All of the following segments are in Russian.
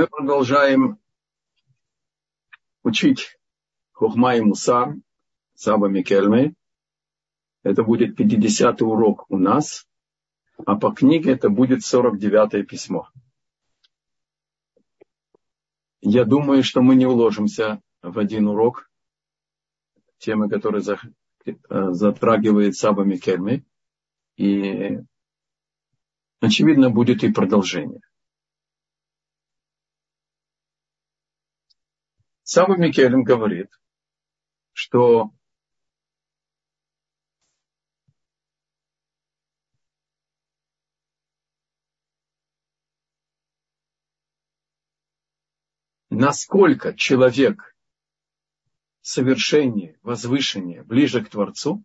Мы продолжаем учить Хухма и Мусар Саба Микельмы. Это будет 50-й урок у нас, а по книге это будет 49-е письмо. Я думаю, что мы не уложимся в один урок темы, которая затрагивает Саба Микельмы. И, очевидно, будет и продолжение. Сам Микелем говорит, что насколько человек совершеннее, возвышеннее, ближе к Творцу,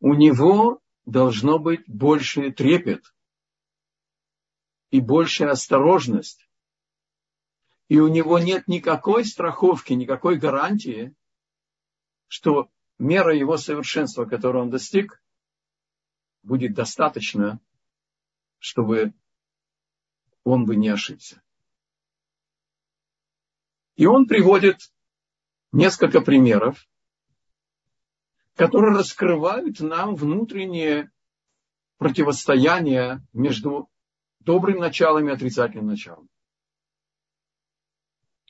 у него должно быть больше трепет и большая осторожность и у него нет никакой страховки, никакой гарантии, что мера его совершенства, которую он достиг, будет достаточно, чтобы он бы не ошибся. И он приводит несколько примеров, которые раскрывают нам внутреннее противостояние между добрым началом и отрицательным началом.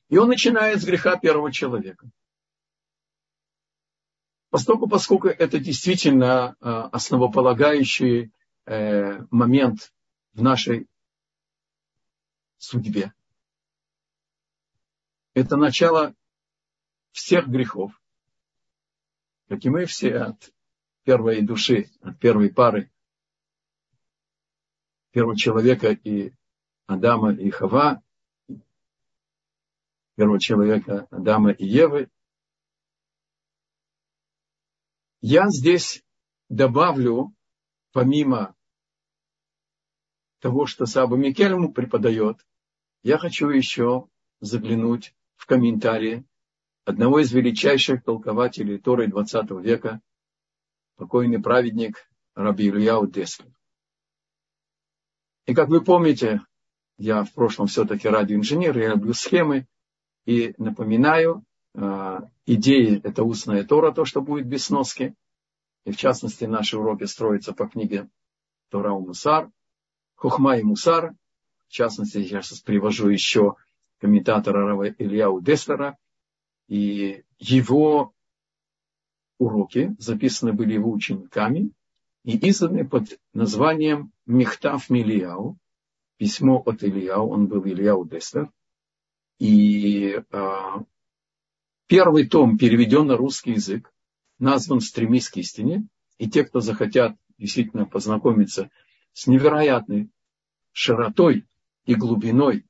И он начинает с греха первого человека. Поскольку, поскольку это действительно э, основополагающий э, момент в нашей судьбе. Это начало всех грехов, как и мы все от первой души, от первой пары, первого человека и Адама и Хава, первого человека Адама и Евы. Я здесь добавлю, помимо того, что Саба Микельму преподает, я хочу еще заглянуть в комментарии одного из величайших толкователей Торы 20 века, покойный праведник Раби Ильяу Деслин. И как вы помните, я в прошлом все-таки радиоинженер, я люблю схемы, и напоминаю, а, идеи – это устная Тора, то, что будет без сноски. И в частности, наши уроки строятся по книге Тора у Мусар, Хухма и Мусар. В частности, я сейчас привожу еще комментатора Рава Ильяу Деслера. И его уроки записаны были его учениками и изданы под названием Мехтав Милияу, письмо от Ильяу, он был Ильяу Деслер. И э, первый том переведен на русский язык, назван «Стремись к истине». И те, кто захотят действительно познакомиться с невероятной широтой и глубиной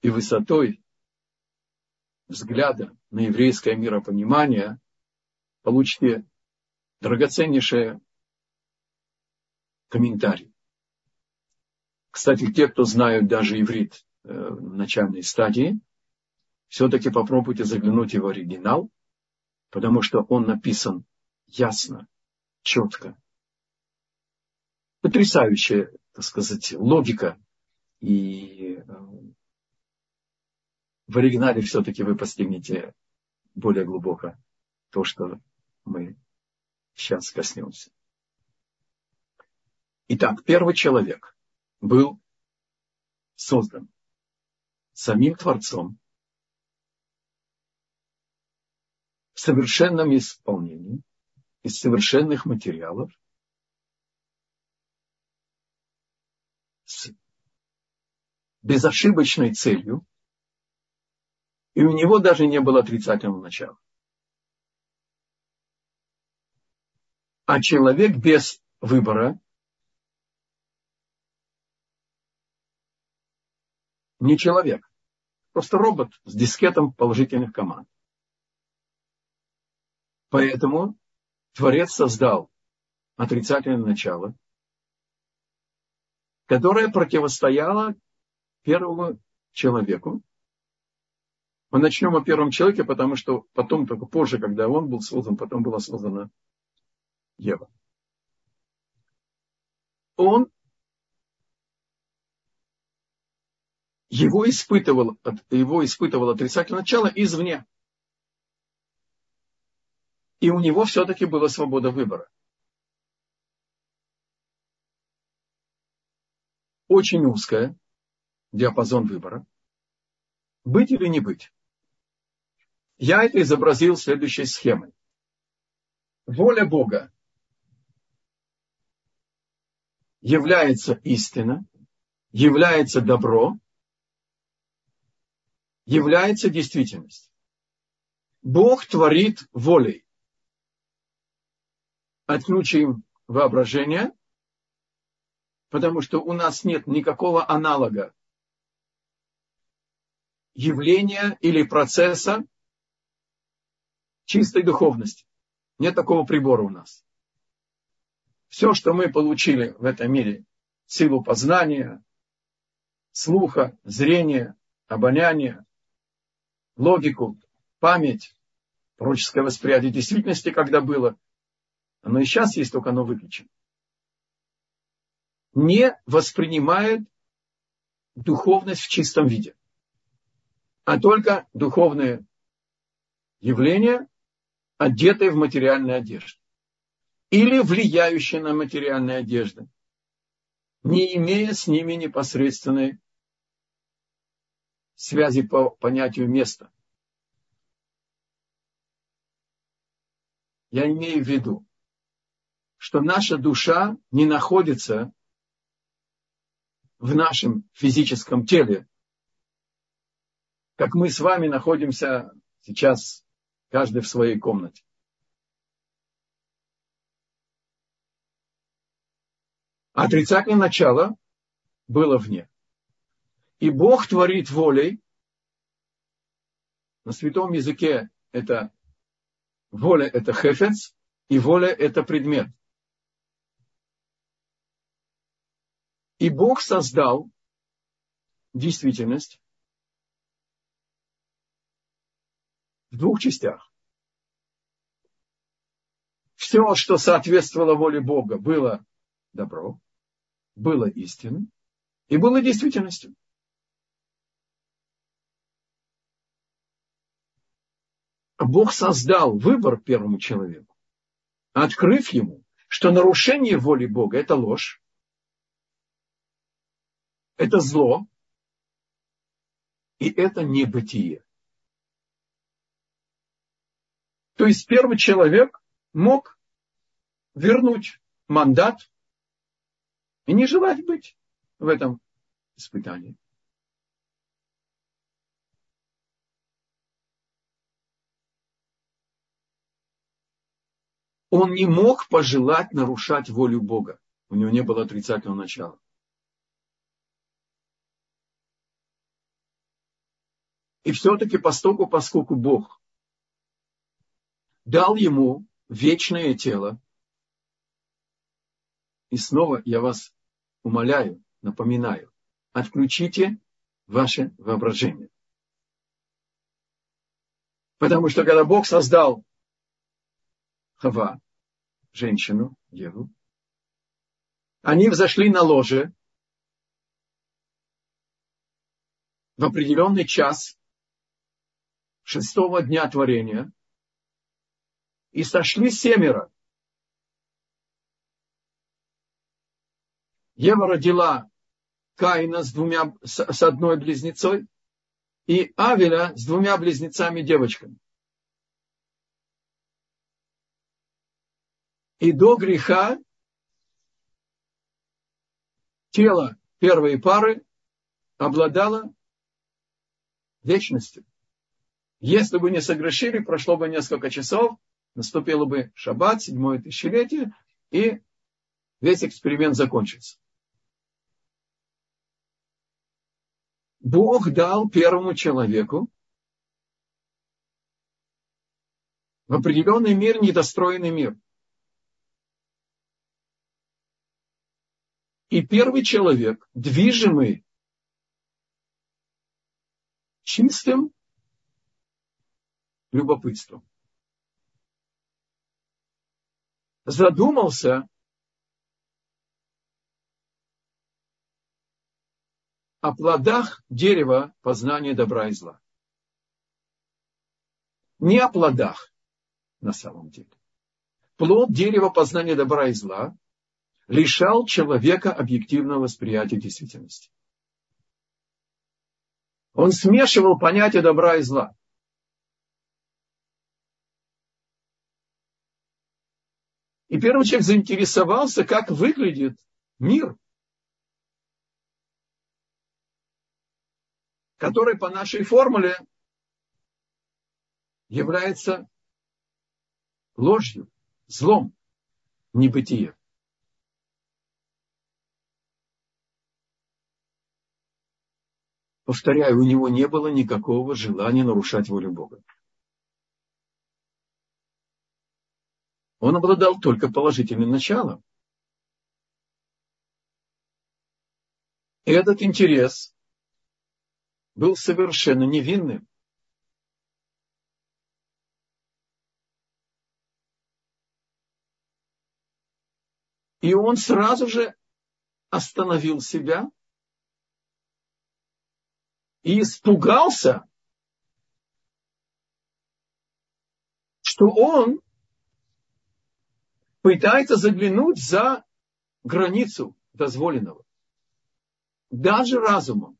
и высотой взгляда на еврейское миропонимание, получите драгоценнейшие комментарии. Кстати, те, кто знают даже иврит э, в начальной стадии, все-таки попробуйте заглянуть в оригинал, потому что он написан ясно, четко. Потрясающая, так сказать, логика. И э, в оригинале все-таки вы постигнете более глубоко то, что мы сейчас коснемся. Итак, первый человек был создан самим Творцом в совершенном исполнении, из совершенных материалов, с безошибочной целью, и у него даже не было отрицательного начала. А человек без выбора не человек, просто робот с дискетом положительных команд. Поэтому Творец создал отрицательное начало, которое противостояло первому человеку. Мы начнем о первом человеке, потому что потом, только позже, когда он был создан, потом была создана Ева. Он его испытывал, его испытывал отрицательное начало извне. И у него все-таки была свобода выбора. Очень узкая диапазон выбора. Быть или не быть. Я это изобразил следующей схемой. Воля Бога является истина, является добро, является действительность. Бог творит волей. Отключим воображение, потому что у нас нет никакого аналога явления или процесса чистой духовности. Нет такого прибора у нас. Все, что мы получили в этом мире, силу познания, слуха, зрения, обоняния, логику, память, пророческое восприятие действительности, когда было, оно и сейчас есть, только оно выключено. Не воспринимает духовность в чистом виде, а только духовные явления, одетые в материальные одежды или влияющие на материальные одежды, не имея с ними непосредственной связи по понятию места. Я имею в виду, что наша душа не находится в нашем физическом теле, как мы с вами находимся сейчас, каждый в своей комнате. Отрицательное начало было вне. И Бог творит волей. На святом языке это воля это хефец, и воля это предмет. И Бог создал действительность в двух частях. Все, что соответствовало воле Бога, было добро было истиной и было действительностью. Бог создал выбор первому человеку, открыв ему, что нарушение воли Бога – это ложь, это зло, и это небытие. То есть первый человек мог вернуть мандат и не желать быть в этом испытании. Он не мог пожелать нарушать волю Бога. У него не было отрицательного начала. И все-таки постоку, поскольку Бог дал ему вечное тело, и снова я вас умоляю, напоминаю, отключите ваше воображение. Потому что когда Бог создал Хава, женщину, Еву, они взошли на ложе в определенный час шестого дня творения и сошли семеро Ева родила Каина с, двумя, с, одной близнецой и Авеля с двумя близнецами-девочками. И до греха тело первой пары обладало вечностью. Если бы не согрешили, прошло бы несколько часов, наступило бы шаббат, седьмое тысячелетие, и весь эксперимент закончится. Бог дал первому человеку в определенный мир недостроенный мир. И первый человек, движимый чистым любопытством, задумался о плодах дерева познания добра и зла. Не о плодах на самом деле. Плод дерева познания добра и зла лишал человека объективного восприятия действительности. Он смешивал понятия добра и зла. И первый человек заинтересовался, как выглядит мир, который по нашей формуле является ложью, злом, небытие. Повторяю, у него не было никакого желания нарушать волю Бога. Он обладал только положительным началом. И этот интерес был совершенно невинным. И он сразу же остановил себя и испугался, что он пытается заглянуть за границу дозволенного. Даже разумом.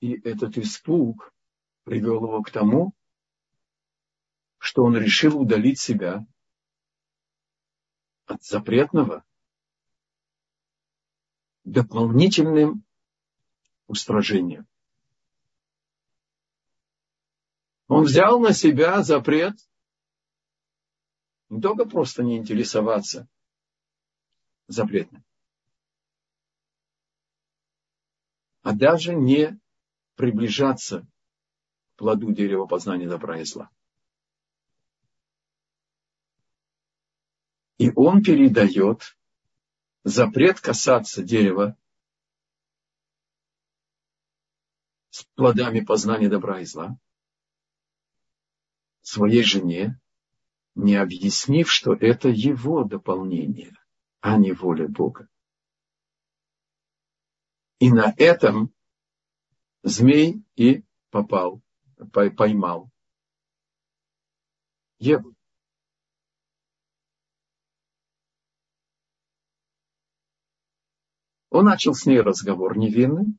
И этот испуг привел его к тому, что он решил удалить себя от запретного дополнительным устражением. Он взял на себя запрет не только просто не интересоваться запретным, а даже не приближаться к плоду дерева познания добра и зла. И он передает запрет касаться дерева с плодами познания добра и зла своей жене, не объяснив, что это его дополнение, а не воля Бога. И на этом змей и попал, поймал Еву. Он начал с ней разговор невинный,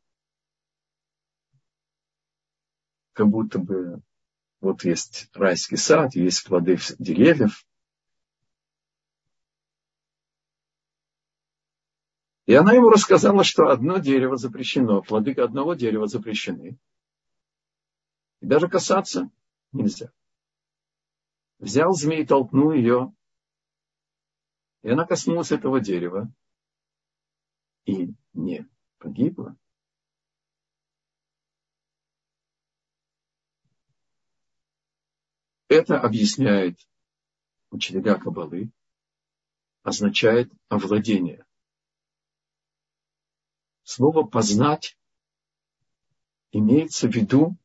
как будто бы вот есть райский сад, есть плоды деревьев. И она ему рассказала, что одно дерево запрещено, плоды одного дерева запрещены. И даже касаться нельзя. Взял змей, толкнул ее, и она коснулась этого дерева и не погибла. Это объясняет учителя Кабалы, означает овладение. Слово «познать» имеется в виду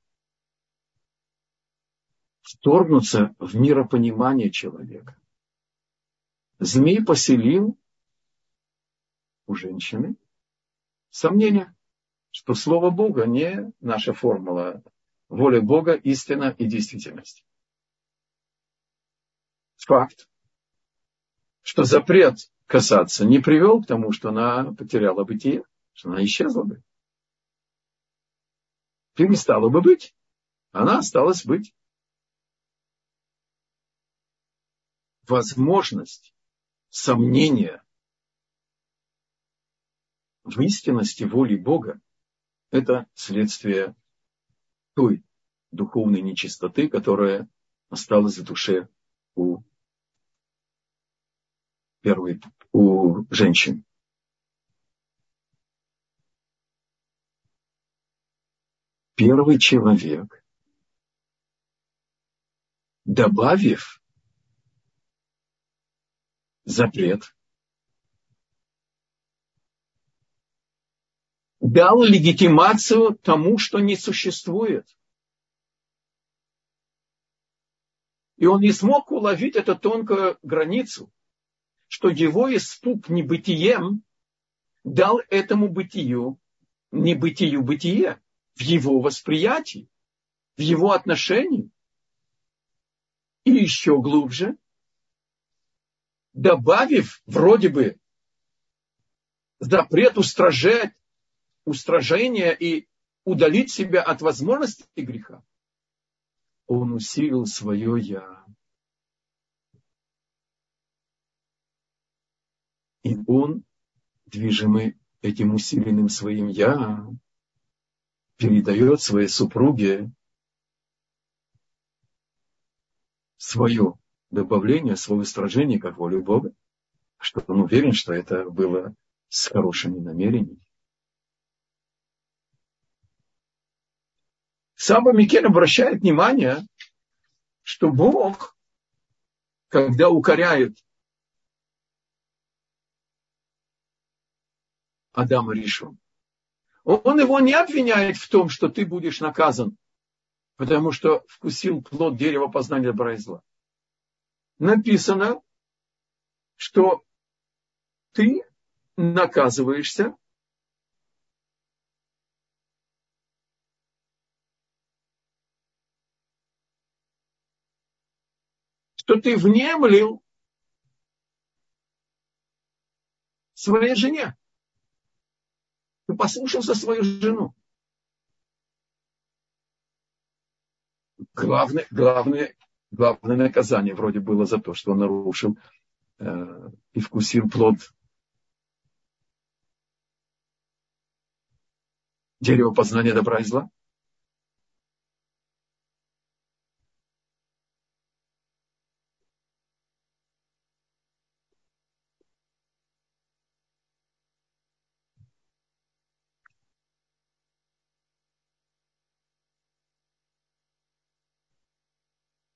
вторгнуться в миропонимание человека. Змей поселил у женщины сомнение, что Слово Бога не наша формула, воля Бога, истина и действительность. Факт, что запрет касаться не привел к тому, что она потеряла бытие что она исчезла бы. Перестала бы быть. Она осталась быть. Возможность сомнения в истинности воли Бога – это следствие той духовной нечистоты, которая осталась в душе у первой, у женщин. первый человек, добавив запрет, дал легитимацию тому, что не существует. И он не смог уловить эту тонкую границу, что его испуг небытием дал этому бытию, небытию бытие в его восприятии, в его отношении. И еще глубже, добавив вроде бы запрет устражать, устражение и удалить себя от возможности греха, он усилил свое «я». И он, движимый этим усиленным своим «я», передает своей супруге свое добавление, свое устражение как волю Бога, что он уверен, что это было с хорошими намерениями. Саба Микен обращает внимание, что Бог, когда укоряет Адама Ришу, он его не обвиняет в том, что ты будешь наказан, потому что вкусил плод дерева познания добра и зла. Написано, что ты наказываешься что ты внемлил своей жене. Ты послушался свою жену. Главное, главное, главное наказание вроде было за то, что он нарушил э, и вкусил плод дерева познания добра и зла.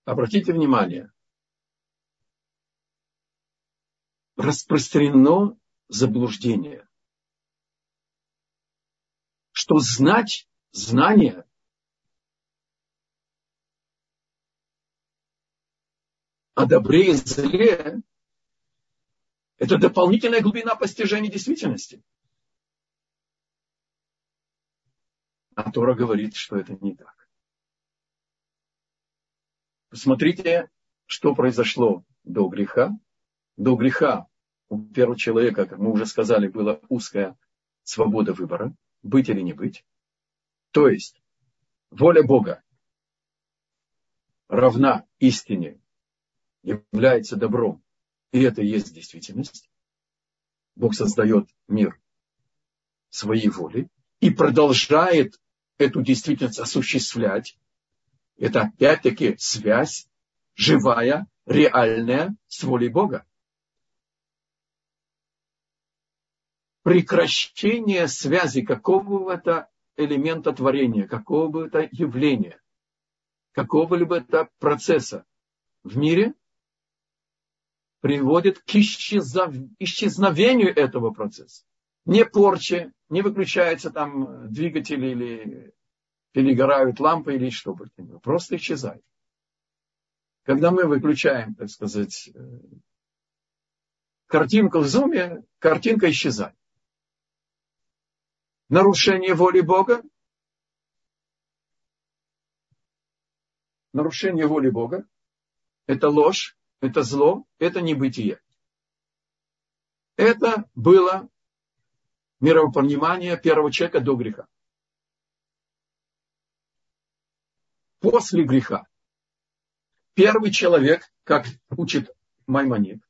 Обратите внимание, распространено заблуждение, что знать знание о добре и зле – это дополнительная глубина постижения действительности. А Тора говорит, что это не так. Посмотрите, что произошло до греха. До греха у первого человека, как мы уже сказали, была узкая свобода выбора, быть или не быть. То есть воля Бога равна истине, является добром, и это и есть действительность. Бог создает мир своей воли и продолжает эту действительность осуществлять это опять-таки связь живая, реальная с волей Бога. Прекращение связи какого бы то элемента творения, какого бы то явления, какого-либо процесса в мире приводит к исчезновению этого процесса. Не порче, не выключается там двигатель или перегорают лампы или что бы то ни было. Просто исчезает. Когда мы выключаем, так сказать, э, картинку в зуме, картинка исчезает. Нарушение воли Бога. Нарушение воли Бога. Это ложь, это зло, это небытие. Это было мировопонимание первого человека до греха. После греха. Первый человек, как учит Маймонид,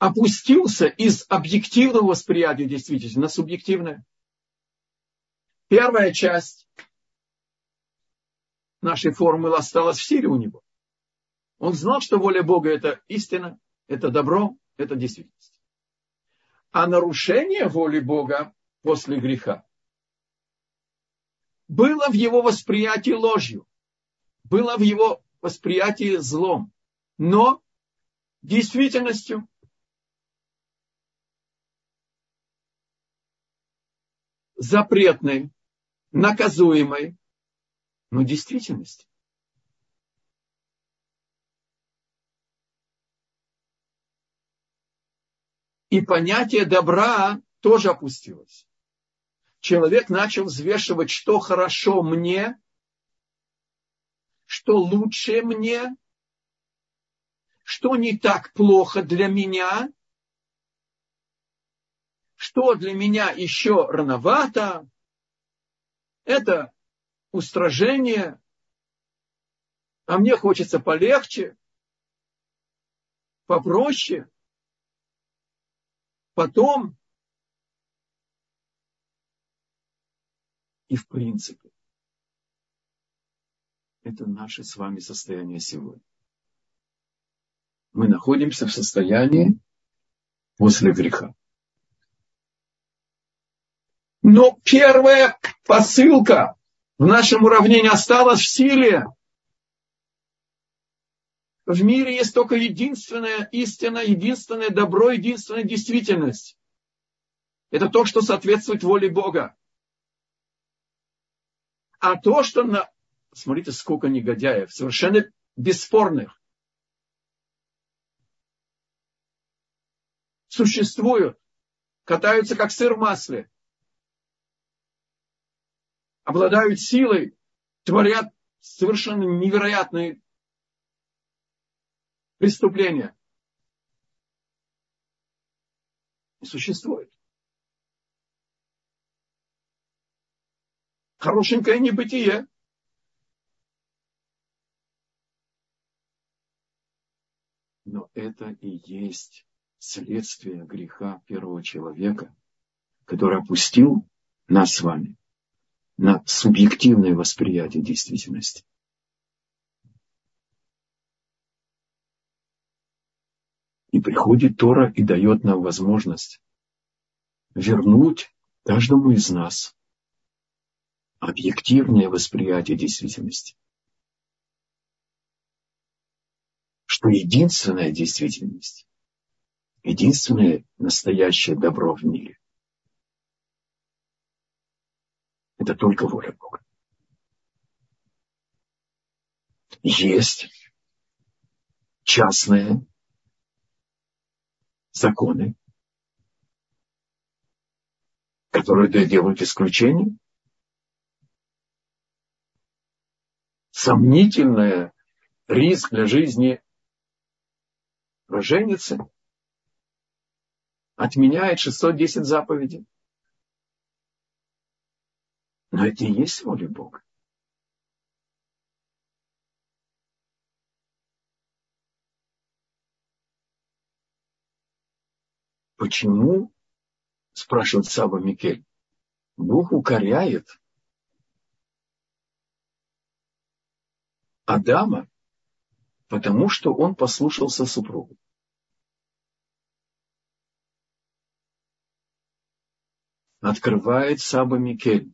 опустился из объективного восприятия действительности на субъективное. Первая часть нашей формулы осталась в силе у него. Он знал, что воля Бога – это истина, это добро, это действительность. А нарушение воли Бога после греха было в его восприятии ложью, было в его восприятии злом, но действительностью запретной, наказуемой, но действительности. И понятие добра тоже опустилось. Человек начал взвешивать, что хорошо мне, что лучше мне, что не так плохо для меня, что для меня еще рановато. Это устражение, а мне хочется полегче, попроще. Потом и в принципе. Это наше с вами состояние сегодня. Мы находимся в состоянии после греха. Но первая посылка в нашем уравнении осталась в силе. В мире есть только единственная истина, единственное добро, единственная действительность. Это то, что соответствует воле Бога. А то, что на... Смотрите, сколько негодяев, совершенно бесспорных. Существуют, катаются как сыр в масле. Обладают силой, творят совершенно невероятные преступления. И существует. Хорошенькое небытие. Но это и есть следствие греха первого человека, который опустил нас с вами на субъективное восприятие действительности. И приходит Тора и дает нам возможность вернуть каждому из нас объективное восприятие действительности. Что единственная действительность, единственное настоящее добро в мире – это только воля Бога. Есть частные законы, которые делают исключение – сомнительный риск для жизни роженицы отменяет 610 заповедей. Но это и есть воля Бога. Почему, спрашивает Саба Микель, Бог укоряет Адама, потому что он послушался супругу. Открывает Саба Микель,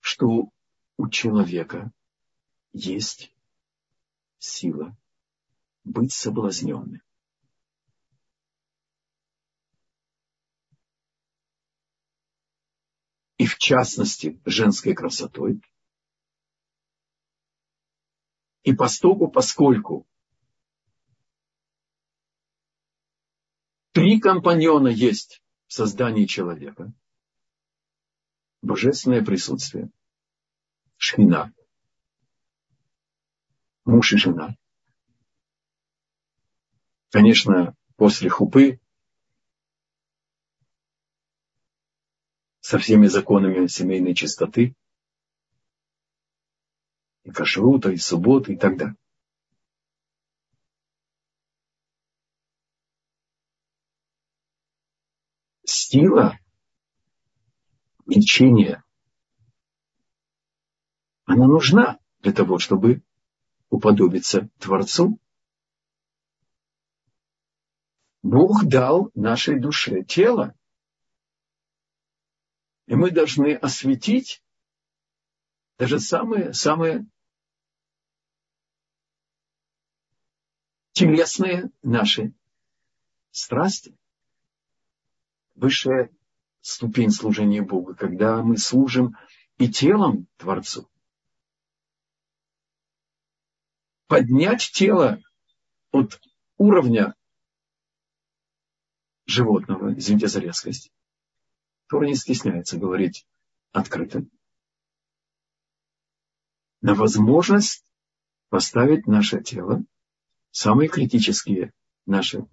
что у человека есть сила быть соблазненным. И в частности женской красотой – И постоку, поскольку три компаньона есть в создании человека. Божественное присутствие, шхина, муж и жена. Конечно, после хупы со всеми законами семейной чистоты – и кашрута, и субботы, и так далее. Сила лечения, она нужна для того, чтобы уподобиться Творцу. Бог дал нашей душе тело, и мы должны осветить даже самые, самые телесные наши страсти. Высшая ступень служения Богу, когда мы служим и телом Творцу. Поднять тело от уровня животного, извините за резкость, который не стесняется говорить открыто, на возможность поставить наше тело, самые критические наши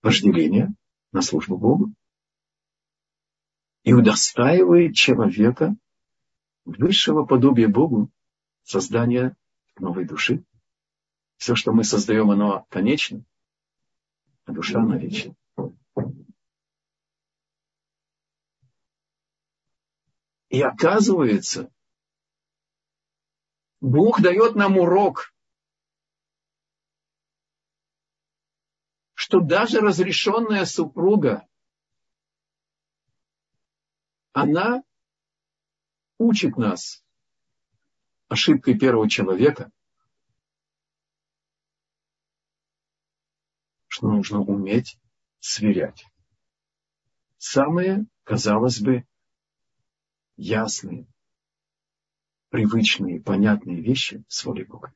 вожделения на службу Богу и удостаивает человека высшего подобия Богу создания новой души. Все, что мы создаем, оно конечно, а душа, она вечна. И оказывается, Бог дает нам урок, что даже разрешенная супруга, она учит нас ошибкой первого человека, что нужно уметь сверять. Самые, казалось бы, ясные, привычные, понятные вещи с волей Бога.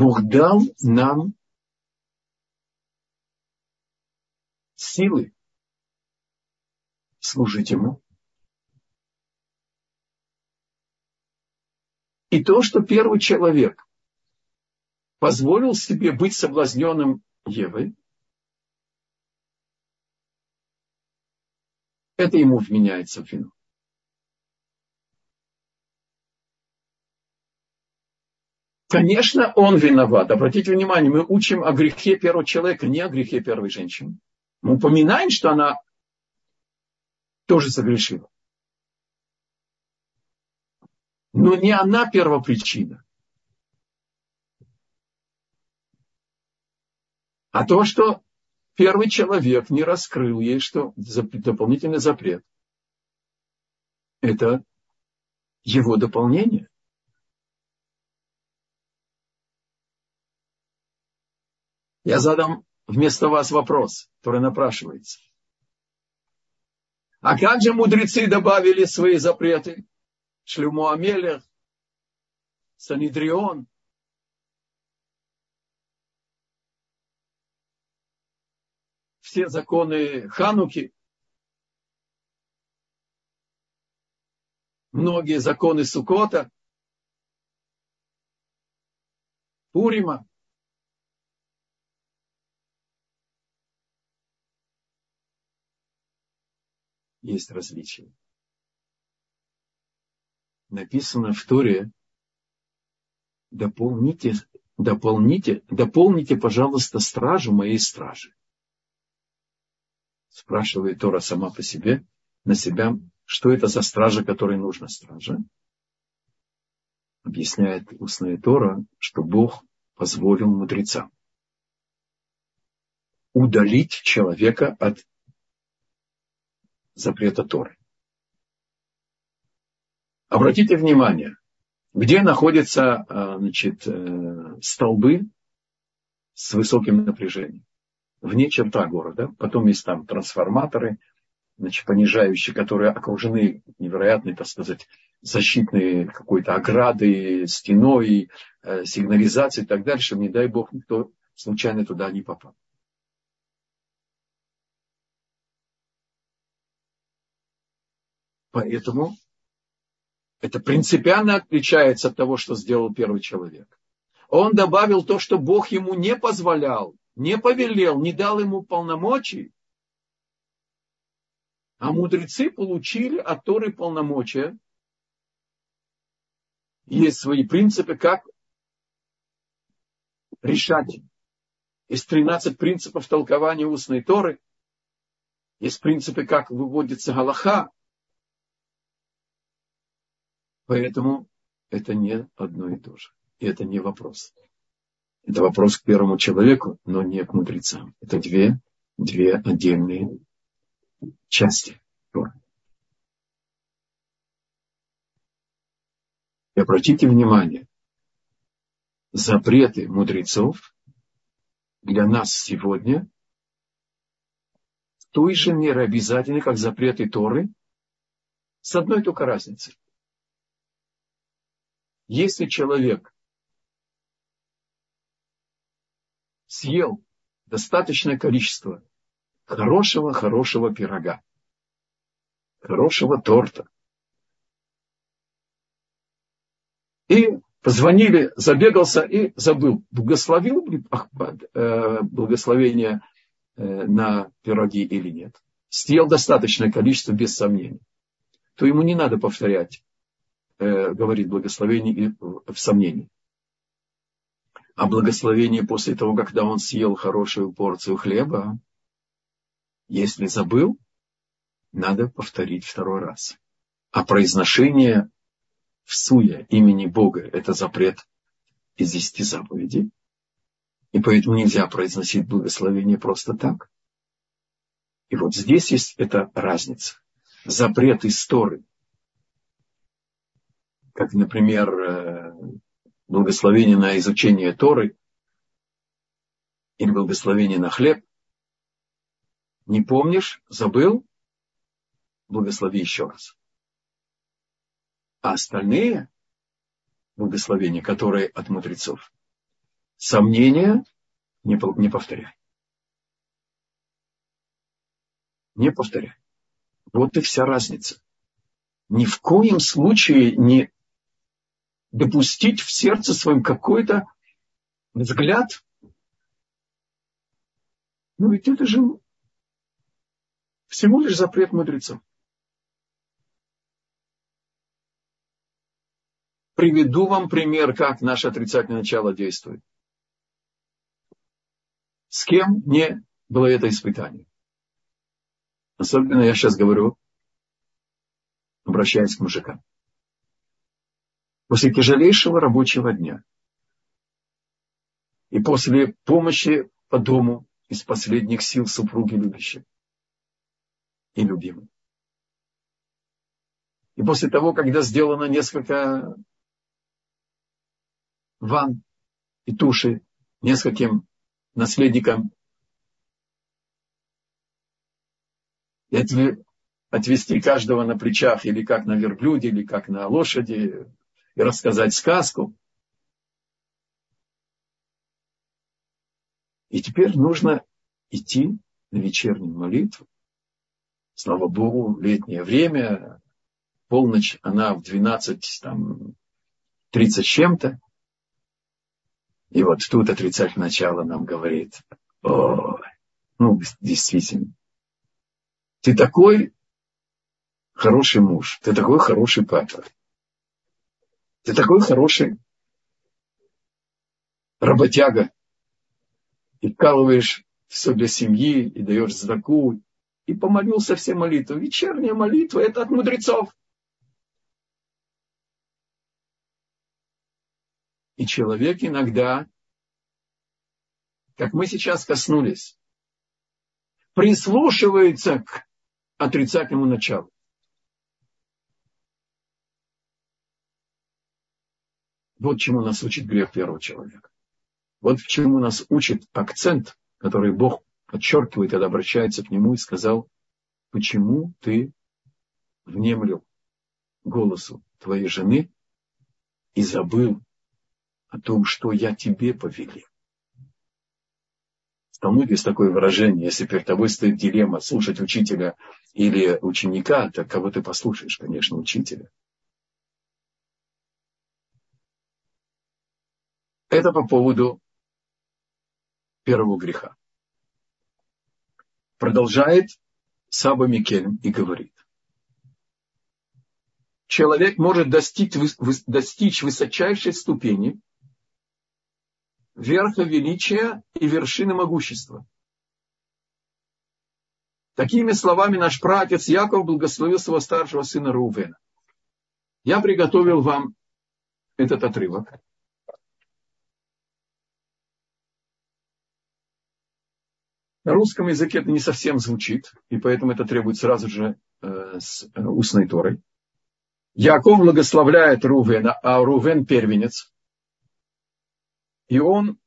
Бог дал нам силы служить Ему. И то, что первый человек позволил себе быть соблазненным Евой, это ему вменяется в вину. Конечно, он виноват. Обратите внимание, мы учим о грехе первого человека, не о грехе первой женщины. Мы упоминаем, что она тоже согрешила. Но не она первопричина. А то, что первый человек не раскрыл ей, что дополнительный запрет, это его дополнение. Я задам вместо вас вопрос, который напрашивается. А как же мудрецы добавили свои запреты? Шлюму Амелех, Санидрион. Все законы Хануки. Многие законы Сукота. Пурима. Есть различия. Написано в Торе, дополните, дополните, дополните, пожалуйста, стражу моей стражи. Спрашивает Тора сама по себе, на себя, что это за стража, которой нужна стража. Объясняет устная Тора, что Бог позволил мудрецам удалить человека от запрета Торы. Обратите внимание, где находятся а, значит, э, столбы с высоким напряжением. Вне черта города. Потом есть там трансформаторы, значит, понижающие, которые окружены невероятной, так сказать, защитной какой-то оградой, стеной, э, сигнализацией и так дальше, не дай бог, никто случайно туда не попал. Поэтому это принципиально отличается от того, что сделал первый человек. Он добавил то, что Бог ему не позволял, не повелел, не дал ему полномочий. А мудрецы получили от Торы полномочия. Есть свои принципы, как решать. Есть 13 принципов толкования устной Торы. Есть принципы, как выводится Галаха. Поэтому это не одно и то же. И это не вопрос. Это вопрос к первому человеку, но не к мудрецам. Это две, две отдельные части И обратите внимание, запреты мудрецов для нас сегодня в той же мере обязательны, как запреты Торы, с одной только разницей. Если человек съел достаточное количество хорошего-хорошего пирога, хорошего торта, и позвонили, забегался и забыл, благословил э, благословение э, на пироги или нет. Съел достаточное количество без сомнений. То ему не надо повторять, э, говорить благословение в сомнении. А благословение после того, когда он съел хорошую порцию хлеба, если забыл, надо повторить второй раз. А произношение в суе имени Бога – это запрет из десяти заповедей. И поэтому нельзя произносить благословение просто так. И вот здесь есть эта разница. Запрет из Торы, как, например, э, благословение на изучение Торы или благословение на хлеб. Не помнишь, забыл, благослови еще раз. А остальные благословения, которые от мудрецов, сомнения не, не повторяй. Не повторяй. Вот и вся разница. Ни в коем случае не допустить в сердце своем какой-то взгляд. Ну ведь это же всего лишь запрет мудрецов. Приведу вам пример, как наше отрицательное начало действует. С кем не было это испытание? Особенно я сейчас говорю, обращаясь к мужикам. После тяжелейшего рабочего дня и после помощи по дому из последних сил супруги любящей и любимой. И после того, когда сделано несколько ван и туши нескольким наследникам. И отвести каждого на плечах или как на верблюде, или как на лошади, и рассказать сказку. И теперь нужно идти на вечернюю молитву. Слава Богу, летнее время, полночь, она в 12, там, 30 с чем-то. И вот тут отрицательное начало нам говорит, о, ну, действительно, ты такой хороший муж, ты такой хороший папа, ты такой хороший работяга, и вкалываешь все для семьи, и даешь знаку, и помолился все молитвы. Вечерняя молитва – это от мудрецов. И человек иногда, как мы сейчас коснулись, прислушивается к отрицательному началу. Вот чему нас учит грех первого человека. Вот к чему нас учит акцент, который Бог подчеркивает, когда обращается к нему и сказал, почему ты внемлил голосу твоей жены и забыл о том, что я тебе повелел. В Талмуде есть такое выражение, если перед тобой стоит дилемма слушать учителя или ученика, то кого ты послушаешь, конечно, учителя. Это по поводу первого греха. Продолжает Саба Микель и говорит. Человек может достичь, достичь высочайшей ступени верха величия и вершины могущества. Такими словами наш праотец Яков благословил своего старшего сына Рувена. Я приготовил вам этот отрывок. На русском языке это не совсем звучит, и поэтому это требует сразу же э, с э, устной торой. Яков благословляет Рувена, а Рувен первенец. И он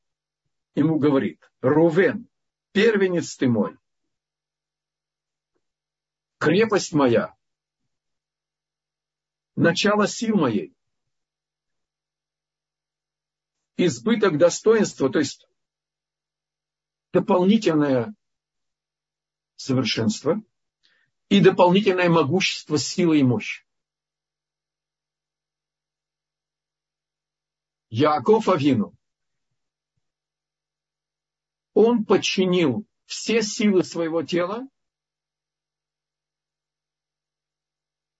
ему говорит, Рувен, первенец ты мой, крепость моя, начало сил моей. избыток достоинства, то есть дополнительное совершенство и дополнительное могущество, силы и мощь. Яков Авину, он подчинил все силы своего тела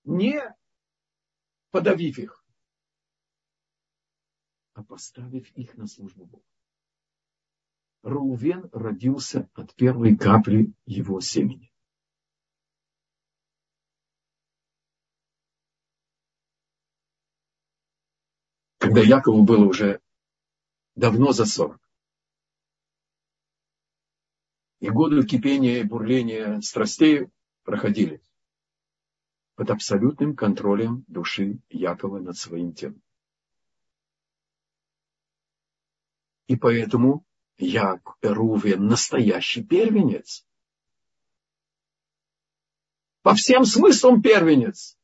не подавив их, а поставив их на службу Богу. Рувен родился от первой капли его семени. Когда Якову было уже давно за сорок. И годы кипения и бурления страстей проходили под абсолютным контролем души Якова над своим телом. И поэтому Як Рувен настоящий первенец. По всем смыслам первенец.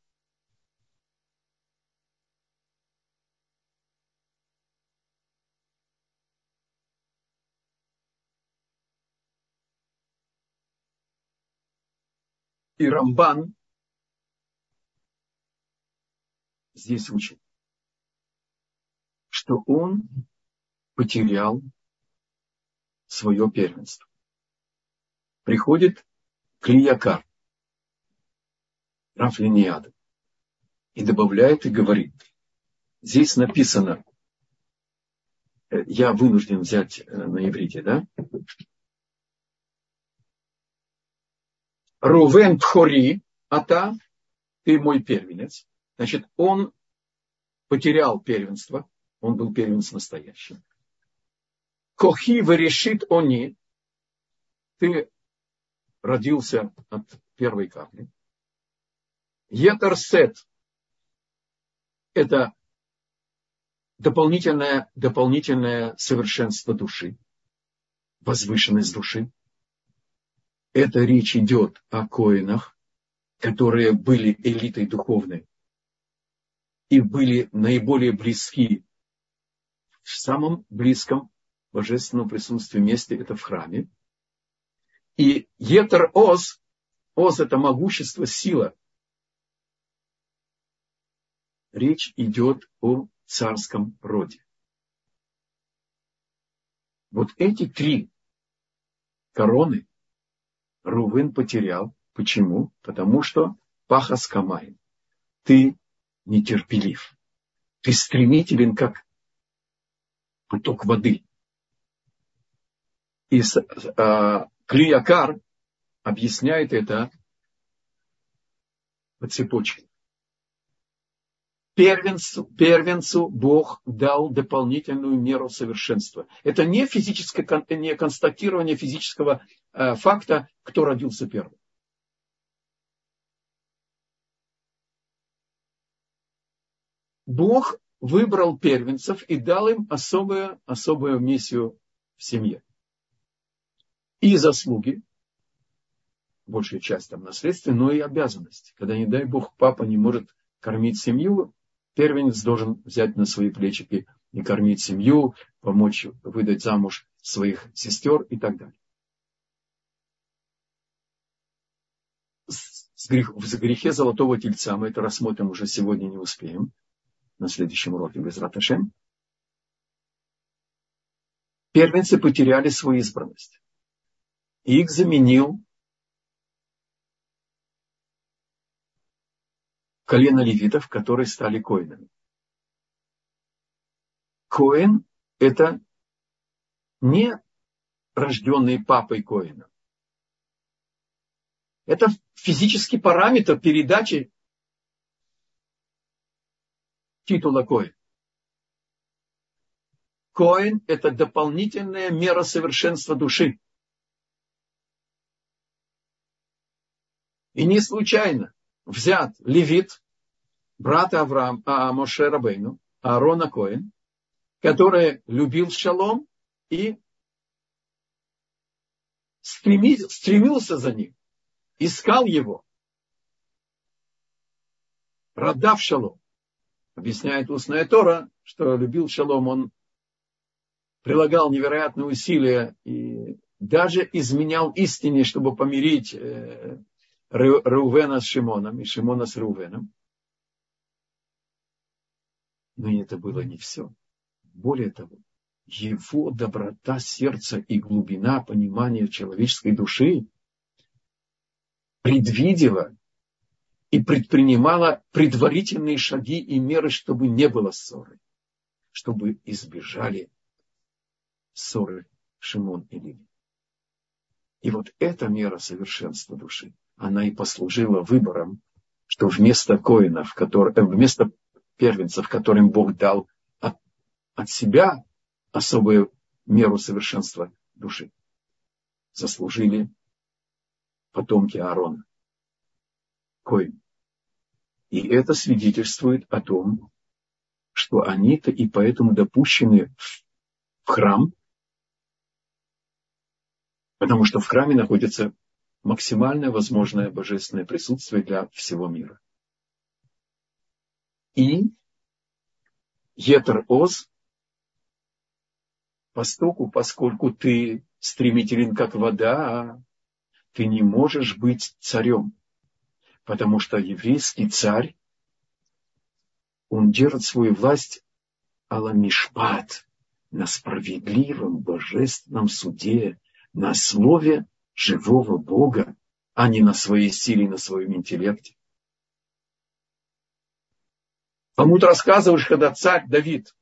И Рамбан здесь учит, что он потерял свое первенство. Приходит Клиякар, Рафлиниад, и добавляет и говорит, здесь написано, э, я вынужден взять э, на иврите, да? Рувен Пхори, ата, ты мой первенец. Значит, он потерял первенство, он был первенец настоящий. Кохи решит они, ты родился от первой капли. Етарсет – это дополнительное, дополнительное совершенство души, возвышенность души. Это речь идет о коинах, которые были элитой духовной и были наиболее близки в самом близком божественном присутствии месте, это в храме. И Етер Оз, Оз это могущество, сила. Речь идет о царском роде. Вот эти три короны Рувен потерял. Почему? Потому что Пахас Камай. Ты нетерпелив. Ты стремителен, как поток воды. И э, Клиякар объясняет это по цепочке. Первенцу, первенцу Бог дал дополнительную меру совершенства. Это не физическое, не констатирование физического э, факта, кто родился первым. Бог выбрал первенцев и дал им особую, особую миссию в семье. И заслуги, большая часть там наследства, но и обязанности. Когда, не дай Бог, папа не может кормить семью, первенец должен взять на свои плечики и кормить семью, помочь выдать замуж своих сестер и так далее. В грехе золотого тельца мы это рассмотрим уже сегодня не успеем на следующем уроке без Раташем, первенцы потеряли свою избранность. Их заменил колено левитов, которые стали коинами. Коин – это не рожденный папой коина. Это физический параметр передачи титула Коин. Коин – это дополнительная мера совершенства души. И не случайно взят левит, брата Авраам, а Моше Рабейну, Аарона Коин, который любил шалом и стремился за ним, искал его, продав шалом. Объясняет устная Тора, что любил шалом он прилагал невероятные усилия и даже изменял истине, чтобы помирить Реувена с Шимоном и Шимона с Реувеном. Но это было не все. Более того, его доброта сердца и глубина понимания человеческой души предвидела и предпринимала предварительные шаги и меры, чтобы не было ссоры, чтобы избежали ссоры Шимон и Лили. И вот эта мера совершенства души, она и послужила выбором, что вместо коинов, который, э, вместо первенцев, которым Бог дал от, от себя особую меру совершенства души, заслужили потомки Аарона. Коин. И это свидетельствует о том, что они-то и поэтому допущены в храм, потому что в храме находится максимальное возможное божественное присутствие для всего мира. И Етер Оз, постоку, поскольку ты стремителен, как вода, ты не можешь быть царем, потому что еврейский царь, он держит свою власть аламишпат на справедливом божественном суде, на слове живого Бога, а не на своей силе, на своем интеллекте. Кому-то рассказываешь, когда царь Давид,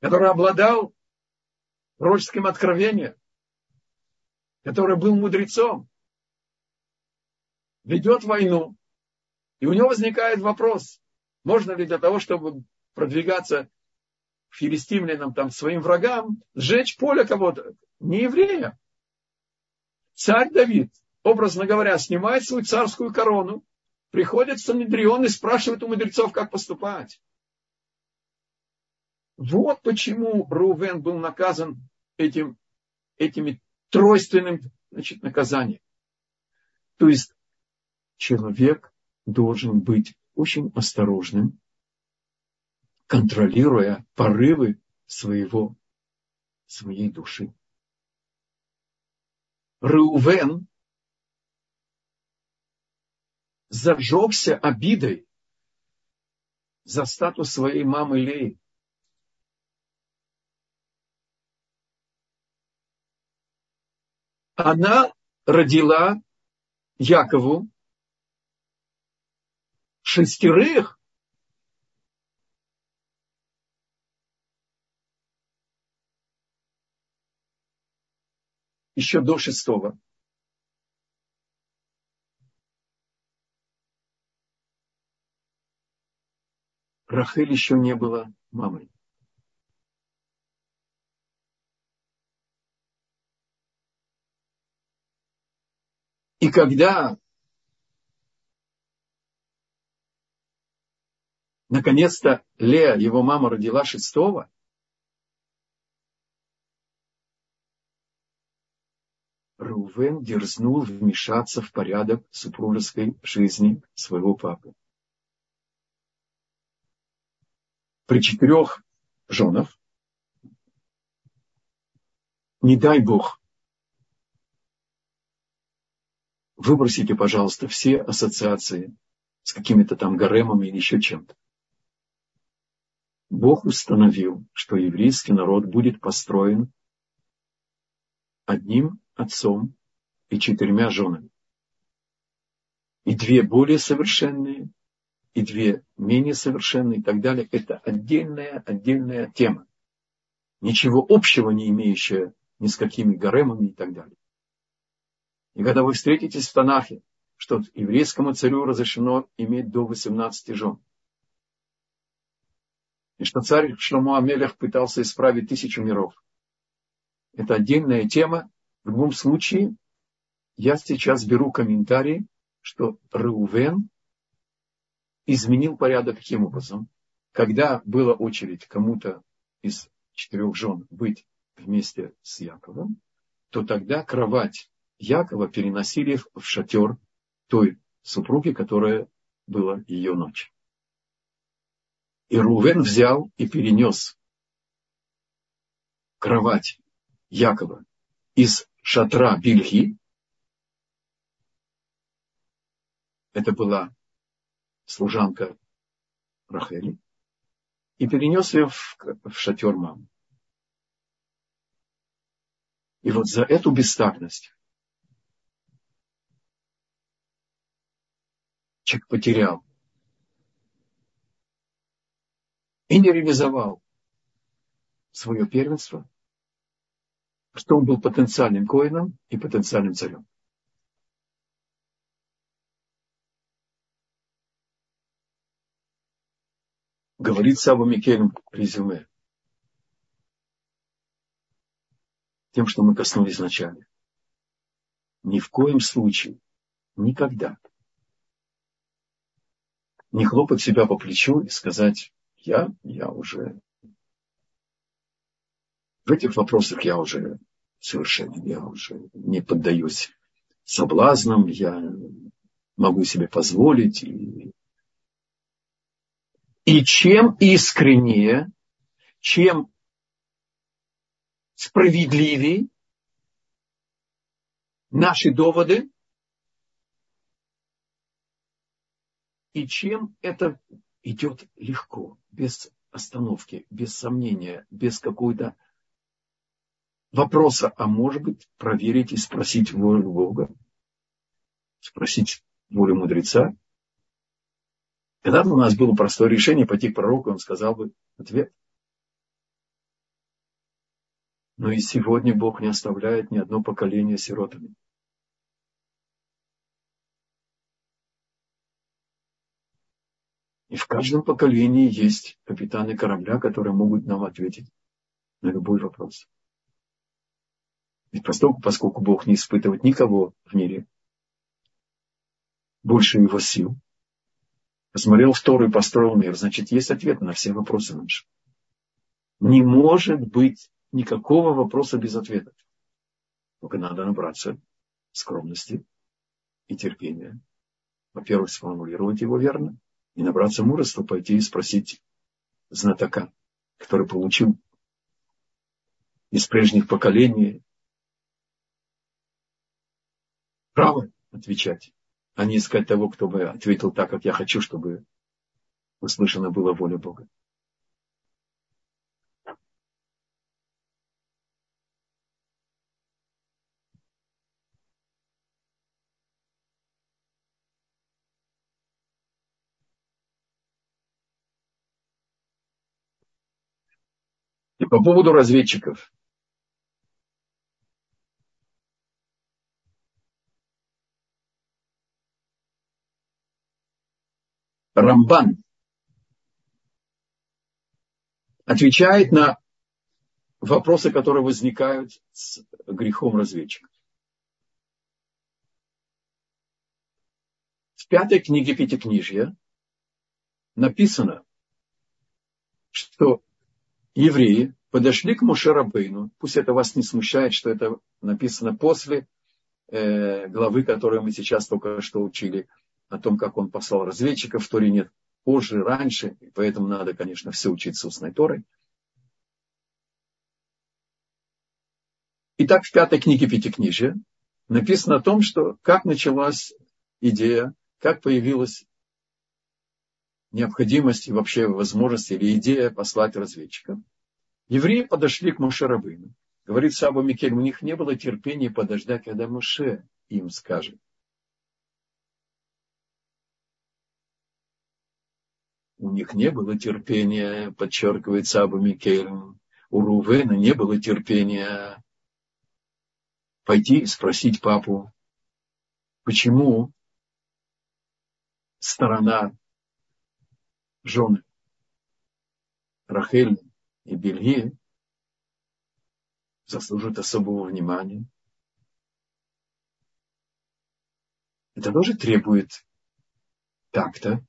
который обладал пророческим откровением, который был мудрецом, ведет войну, и у него возникает вопрос, можно ли для того, чтобы продвигаться филистимлянам, там, своим врагам, сжечь поле кого-то, не еврея. Царь Давид, образно говоря, снимает свою царскую корону, приходит в Санедрион и спрашивает у мудрецов, как поступать. Вот почему Рувен был наказан этим, этими тройственным значит, наказанием. То есть человек должен быть очень осторожным контролируя порывы своего, своей души. Рувен зажегся обидой за статус своей мамы Леи. Она родила Якову шестерых еще до шестого. Рахель еще не была мамой. И когда наконец-то Лея, его мама, родила шестого, Рувен дерзнул вмешаться в порядок супружеской жизни своего папы. При четырех женах, не дай Бог, выбросите, пожалуйста, все ассоциации с какими-то там гаремами или еще чем-то. Бог установил, что еврейский народ будет построен одним отцом и четырьмя женами. И две более совершенные, и две менее совершенные и так далее. Это отдельная, отдельная тема. Ничего общего не имеющая ни с какими гаремами и так далее. И когда вы встретитесь в Танахе, что еврейскому царю разрешено иметь до 18 жен. И что царь Шломо Амелех пытался исправить тысячу миров. Это отдельная тема, в любом случае, я сейчас беру комментарий, что Реувен изменил порядок каким образом. Когда была очередь кому-то из четырех жен быть вместе с Яковом, то тогда кровать Якова переносили в шатер той супруги, которая была ее ночь. И Рувен взял и перенес кровать Якова из шатра Бельги. Это была служанка Рахели. И перенес ее в, в шатер мамы. И вот за эту бестактность человек потерял и не реализовал свое первенство, что он был потенциальным коином и потенциальным царем. Говорит Саба Микелем резюме. Тем, что мы коснулись вначале. Ни в коем случае, никогда не хлопать себя по плечу и сказать, я, я уже в этих вопросах я уже совершенно, я уже не поддаюсь соблазнам, я могу себе позволить. И, и чем искреннее, чем справедливее наши доводы, и чем это идет легко, без остановки, без сомнения, без какой-то вопроса, а может быть проверить и спросить волю Бога, спросить волю мудреца. Когда-то у нас было простое решение пойти к пророку, он сказал бы ответ. Но и сегодня Бог не оставляет ни одно поколение сиротами. И в каждом поколении есть капитаны корабля, которые могут нам ответить на любой вопрос. Ведь поскольку, поскольку Бог не испытывает никого в мире больше его сил, посмотрел в Тору и построил мир, значит, есть ответ на все вопросы наши. Не может быть никакого вопроса без ответа. Только надо набраться скромности и терпения. Во-первых, сформулировать его верно, и набраться мужества пойти и спросить знатока, который получил из прежних поколений право отвечать, а не искать того, кто бы ответил так, как я хочу, чтобы услышана была воля Бога. И по поводу разведчиков. Рамбан отвечает на вопросы, которые возникают с грехом разведчика. В пятой книге Пятикнижья написано, что евреи подошли к Мушерабейну. Пусть это вас не смущает, что это написано после э, главы, которую мы сейчас только что учили, о том, как он послал разведчиков, в Торе нет позже, раньше, и поэтому надо, конечно, все учиться устной Торой. Итак, в пятой книге Пятикнижия написано о том, что как началась идея, как появилась необходимость и вообще возможность или идея послать разведчика. Евреи подошли к Мошерабыну. Говорит Саба Микель, у них не было терпения подождать, когда Моше им скажет. У них не было терпения, подчеркивает Саба Микель. У Рувена не было терпения пойти и спросить папу, почему сторона жены Рахель и Бельги заслуживают особого внимания. Это тоже требует такта.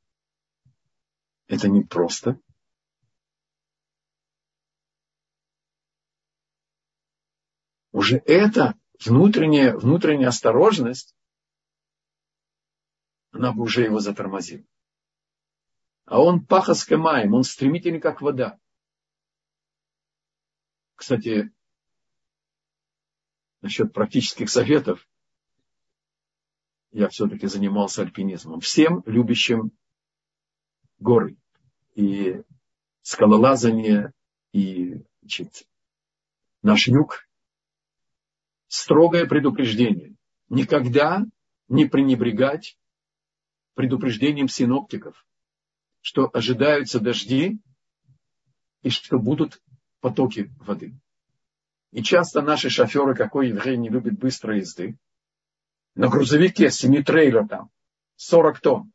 Это не просто. Уже это внутренняя, внутренняя осторожность, она бы уже его затормозила. А он пахас камаем, он стремительный, как вода. Кстати, насчет практических советов, я все-таки занимался альпинизмом. Всем любящим горы и скалолазание и значит, наш юг. Строгое предупреждение. Никогда не пренебрегать предупреждением синоптиков, что ожидаются дожди и что будут потоки воды. И часто наши шоферы, какой еврей не любит быстрой езды, на грузовике, семи-трейлер там, 40 тонн.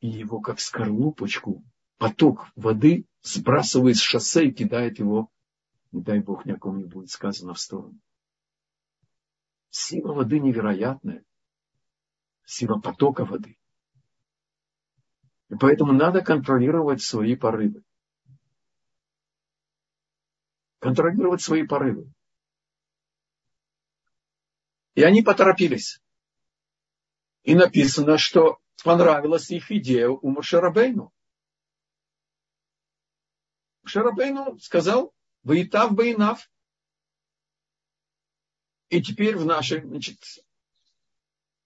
И его как скорлупочку, поток воды сбрасывает с шоссе и кидает его, не дай бог ни о ком не будет сказано, в сторону. Сила воды невероятная. Сила потока воды. И поэтому надо контролировать свои порывы. Контролировать свои порывы. И они поторопились. И написано, что понравилась их идея у Мушарабейну. Мушарабейну сказал, Ваитав Бейнав. И теперь в нашей, значит,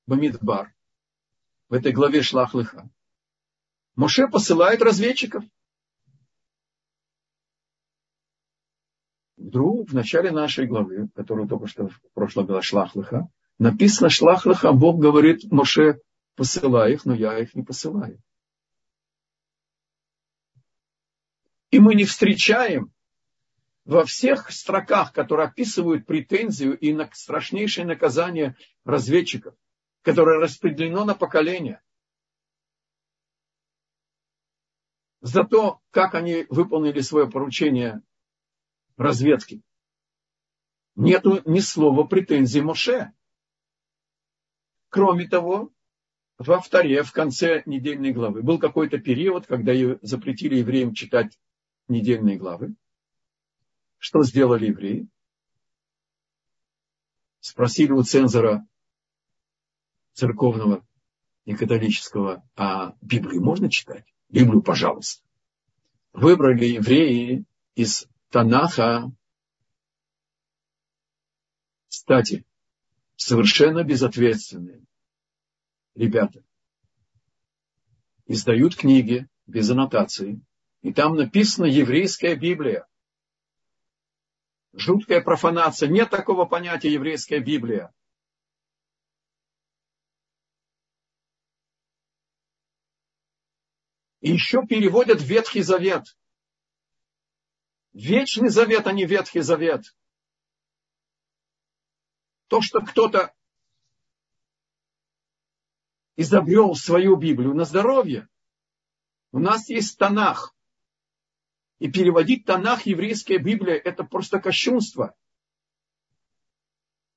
Бамидбар, в этой главе Шлахлыха, Моше посылает разведчиков. Вдруг в начале нашей главы, которая только что в прошлом была Шлахлыха, написано Шлахлыха, Бог говорит Моше, посылай их, но я их не посылаю. И мы не встречаем во всех строках, которые описывают претензию и страшнейшее наказание разведчиков, которое распределено на поколения, за то, как они выполнили свое поручение разведки. Нету ни слова претензий Моше. Кроме того, во вторе, в конце недельной главы, был какой-то период, когда запретили евреям читать недельные главы. Что сделали евреи? Спросили у цензора церковного и католического, а Библию можно читать? Библию, пожалуйста. Выбрали евреи из Танаха. Кстати, совершенно безответственные ребята. Издают книги без аннотации. И там написано еврейская Библия. Жуткая профанация. Нет такого понятия еврейская Библия. И еще переводят Ветхий Завет. Вечный Завет, а не Ветхий Завет. То, что кто-то изобрел свою Библию на здоровье. У нас есть Танах. И переводить Танах, еврейская Библия, это просто кощунство.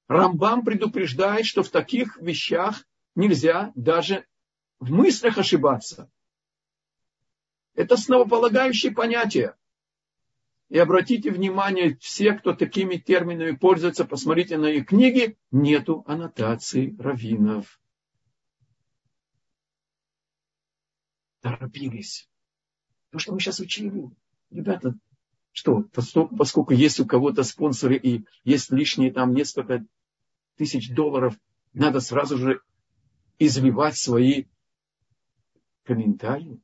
Рамбам предупреждает, что в таких вещах нельзя даже в мыслях ошибаться. Это основополагающее понятие. И обратите внимание, все, кто такими терминами пользуется, посмотрите на их книги, нету аннотаций раввинов. Торопились. То, что мы сейчас учили ребята, что, поскольку, поскольку есть у кого-то спонсоры и есть лишние там несколько тысяч долларов, надо сразу же изливать свои комментарии.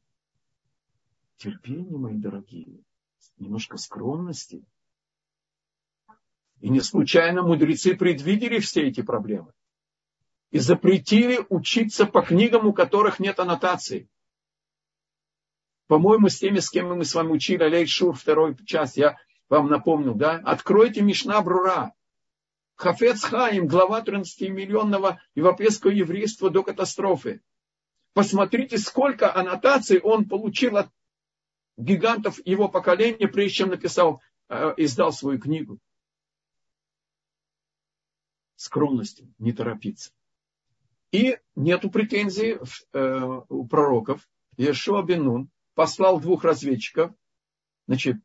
Терпение, мои дорогие, немножко скромности. И не случайно мудрецы предвидели все эти проблемы и запретили учиться по книгам, у которых нет аннотации по-моему, с теми, с кем мы с вами учили Алей Шур, второй час, я вам напомнил, да? Откройте Мишна Брура. Хафец Хаим, глава 13-миллионного европейского еврейства до катастрофы. Посмотрите, сколько аннотаций он получил от гигантов его поколения, прежде чем написал, э, издал свою книгу. Скромности, не торопиться. И нету претензий э, у пророков. Ешуа Бенун, послал двух разведчиков, значит,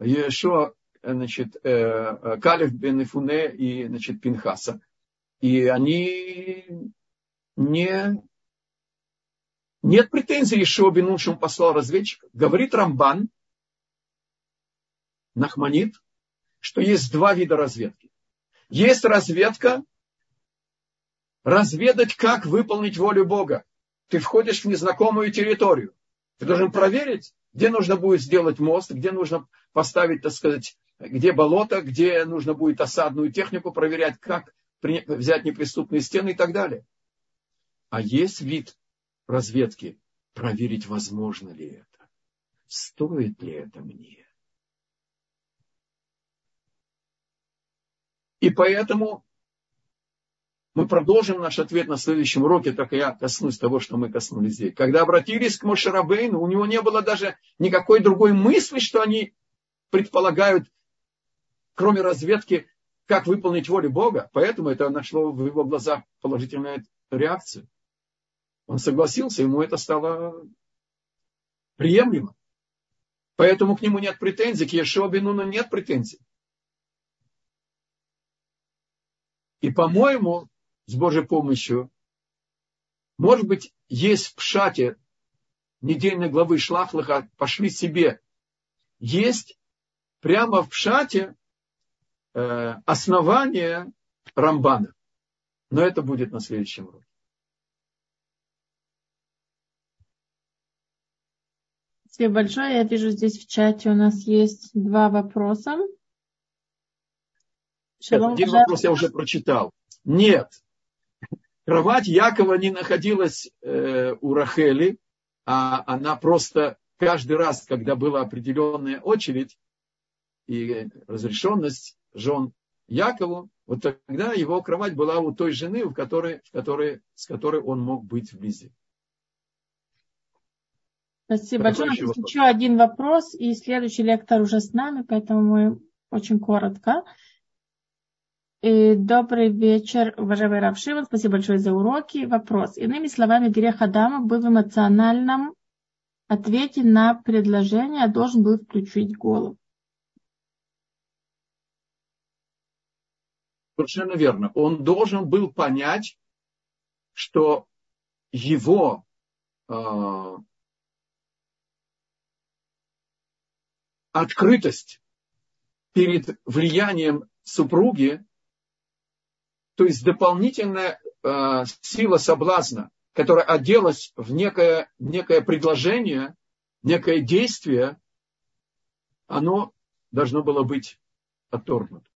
Ешуа, значит, э, э, Калев бен Ифуне и, значит, Пинхаса. И они не... Нет претензий Ешуа бен что он послал разведчиков. Говорит Рамбан, Нахманит, что есть два вида разведки. Есть разведка, разведать, как выполнить волю Бога. Ты входишь в незнакомую территорию. Ты должен проверить, где нужно будет сделать мост, где нужно поставить, так сказать, где болото, где нужно будет осадную технику проверять, как взять неприступные стены и так далее. А есть вид разведки, проверить, возможно ли это, стоит ли это мне. И поэтому мы продолжим наш ответ на следующем уроке, так я коснусь того, что мы коснулись здесь. Когда обратились к Мошерабейну, у него не было даже никакой другой мысли, что они предполагают, кроме разведки, как выполнить волю Бога. Поэтому это нашло в его глазах положительную реакцию. Он согласился, ему это стало приемлемо. Поэтому к нему нет претензий, к Ешуа нет претензий. И, по-моему, с Божьей помощью, может быть, есть в Пшате недельной главы Шлахлаха «Пошли себе». Есть прямо в Пшате э, основание Рамбана. Но это будет на следующем уроке. Спасибо большое. Я вижу здесь в чате у нас есть два вопроса. Шалом, Один вопрос я уже прочитал. Нет, кровать Якова не находилась э, у Рахели, а она просто каждый раз, когда была определенная очередь и разрешенность жен Якову, вот тогда его кровать была у той жены, в которой, в которой, с которой он мог быть вблизи. Спасибо большое. Еще, еще один вопрос, и следующий лектор уже с нами, поэтому мы очень коротко. И добрый вечер, уважаемый Рав Шимон. Спасибо большое за уроки. Вопрос. Иными словами, грех Адама был в эмоциональном ответе на предложение, а должен был включить голову. Совершенно верно. Он должен был понять, что его э, открытость перед влиянием супруги то есть дополнительная э, сила соблазна, которая оделась в некое, некое предложение, некое действие, оно должно было быть отторгнуто.